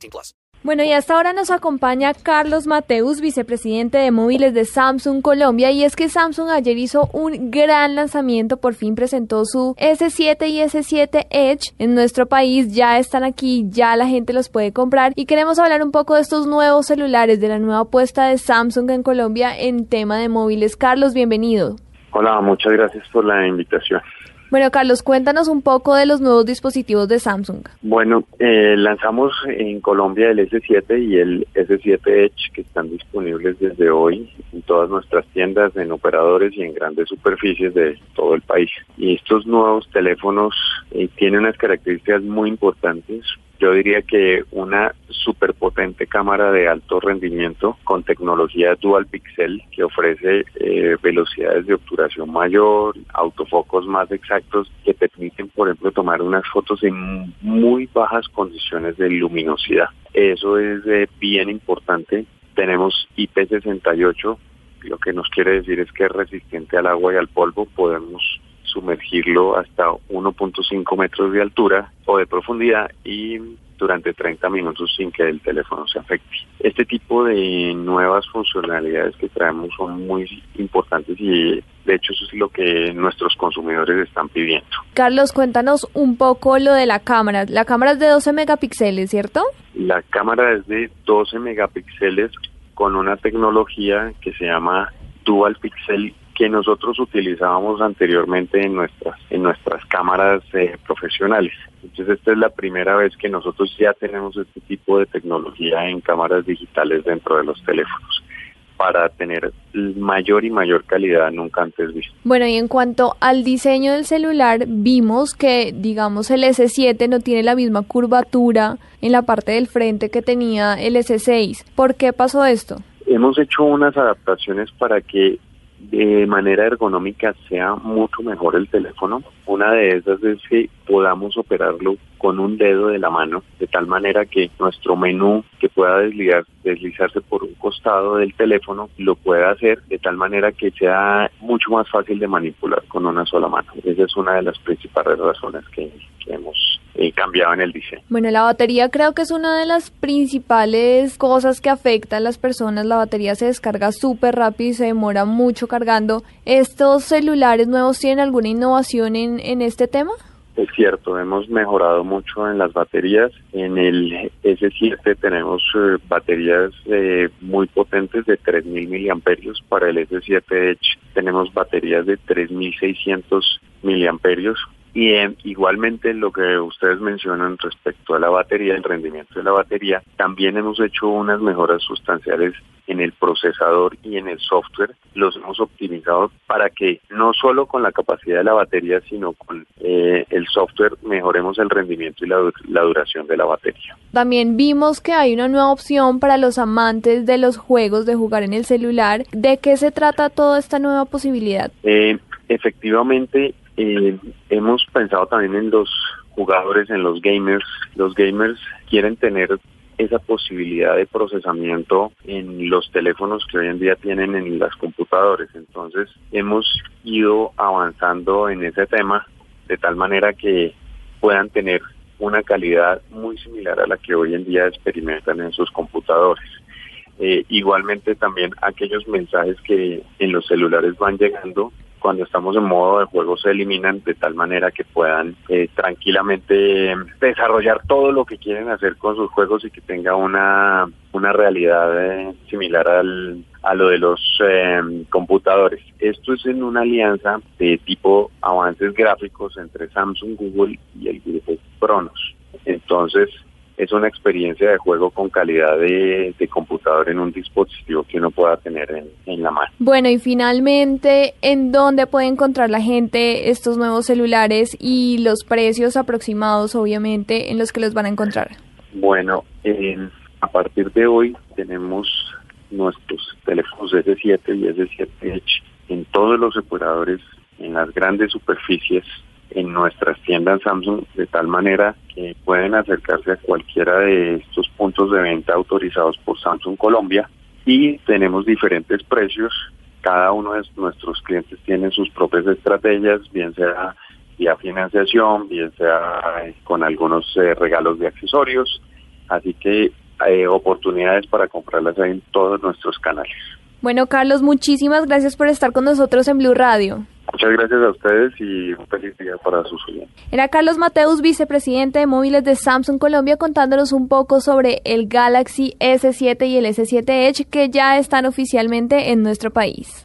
18 plus. Bueno, y hasta ahora nos acompaña Carlos Mateus, vicepresidente de móviles de Samsung Colombia. Y es que Samsung ayer hizo un gran lanzamiento. Por fin presentó su S7 y S7 Edge. En nuestro país ya están aquí, ya la gente los puede comprar. Y queremos hablar un poco de estos nuevos celulares, de la nueva apuesta de Samsung en Colombia en tema de móviles. Carlos, bienvenido. Hola, muchas gracias por la invitación. Bueno, Carlos, cuéntanos un poco de los nuevos dispositivos de Samsung. Bueno, eh, lanzamos en Colombia el S7 y el S7 Edge que están disponibles desde hoy en todas nuestras tiendas, en operadores y en grandes superficies de todo el país. Y estos nuevos teléfonos eh, tienen unas características muy importantes yo diría que una superpotente cámara de alto rendimiento con tecnología dual pixel que ofrece eh, velocidades de obturación mayor, autofocos más exactos que permiten, por ejemplo, tomar unas fotos en muy bajas condiciones de luminosidad. Eso es eh, bien importante. Tenemos IP68, lo que nos quiere decir es que es resistente al agua y al polvo. Podemos sumergirlo hasta 1.5 metros de altura o de profundidad y durante 30 minutos sin que el teléfono se afecte. Este tipo de nuevas funcionalidades que traemos son muy importantes y de hecho eso es lo que nuestros consumidores están pidiendo. Carlos, cuéntanos un poco lo de la cámara. La cámara es de 12 megapíxeles, ¿cierto? La cámara es de 12 megapíxeles con una tecnología que se llama Dual Pixel que nosotros utilizábamos anteriormente en nuestras en nuestras cámaras eh, profesionales. Entonces esta es la primera vez que nosotros ya tenemos este tipo de tecnología en cámaras digitales dentro de los teléfonos para tener mayor y mayor calidad nunca antes visto. Bueno, y en cuanto al diseño del celular, vimos que, digamos, el S7 no tiene la misma curvatura en la parte del frente que tenía el S6. ¿Por qué pasó esto? Hemos hecho unas adaptaciones para que de manera ergonómica sea mucho mejor el teléfono. Una de esas es que podamos operarlo con un dedo de la mano, de tal manera que nuestro menú que pueda deslizar, deslizarse por un costado del teléfono lo pueda hacer de tal manera que sea mucho más fácil de manipular con una sola mano. Esa es una de las principales razones que, hemos eh, cambiado en el diseño. Bueno, la batería creo que es una de las principales cosas que afecta a las personas. La batería se descarga súper rápido y se demora mucho cargando. ¿Estos celulares nuevos tienen alguna innovación en, en este tema? Es cierto, hemos mejorado mucho en las baterías. En el S7 tenemos eh, baterías eh, muy potentes de 3.000 miliamperios. Para el S7 Edge tenemos baterías de 3.600 miliamperios. Y eh, igualmente lo que ustedes mencionan respecto a la batería, el rendimiento de la batería, también hemos hecho unas mejoras sustanciales en el procesador y en el software. Los hemos optimizado para que no solo con la capacidad de la batería, sino con eh, el software mejoremos el rendimiento y la, la duración de la batería. También vimos que hay una nueva opción para los amantes de los juegos de jugar en el celular. ¿De qué se trata toda esta nueva posibilidad? Eh, efectivamente, eh, hemos pensado también en los jugadores, en los gamers. Los gamers quieren tener esa posibilidad de procesamiento en los teléfonos que hoy en día tienen en las computadores. Entonces hemos ido avanzando en ese tema de tal manera que puedan tener una calidad muy similar a la que hoy en día experimentan en sus computadores. Eh, igualmente también aquellos mensajes que en los celulares van llegando cuando estamos en modo de juego se eliminan de tal manera que puedan eh, tranquilamente desarrollar todo lo que quieren hacer con sus juegos y que tenga una, una realidad eh, similar al, a lo de los em, computadores. Esto es en una alianza de tipo avances gráficos entre Samsung, Google y el grupo Cronos. Entonces, es una experiencia de juego con calidad de, computador en un dispositivo que uno pueda tener en, en, la mano. Bueno, y finalmente, ¿en dónde puede encontrar la gente estos nuevos celulares y los precios aproximados, obviamente, en los que los van a encontrar? Bueno, a partir de hoy tenemos nuestros teléfonos S7 y S7 Edge en todos los operadores, en las grandes superficies, en nuestras tiendas Samsung, de tal manera que pueden acercarse a cualquiera de estos puntos de venta autorizados por Samsung Colombia y tenemos diferentes precios. Cada uno de nuestros clientes tiene sus propias estrategias, bien sea vía financiación, bien sea con algunos eh, regalos de accesorios. Así que hay oportunidades para comprarlas en todos nuestros canales. Bueno, Carlos, muchísimas gracias por estar con nosotros en Blue Radio. Muchas gracias a ustedes y un feliz día para sus oyentes. Era Carlos Mateus, vicepresidente de móviles de Samsung Colombia, contándonos un poco sobre el Galaxy S7 y el S7 Edge que ya están oficialmente en nuestro país.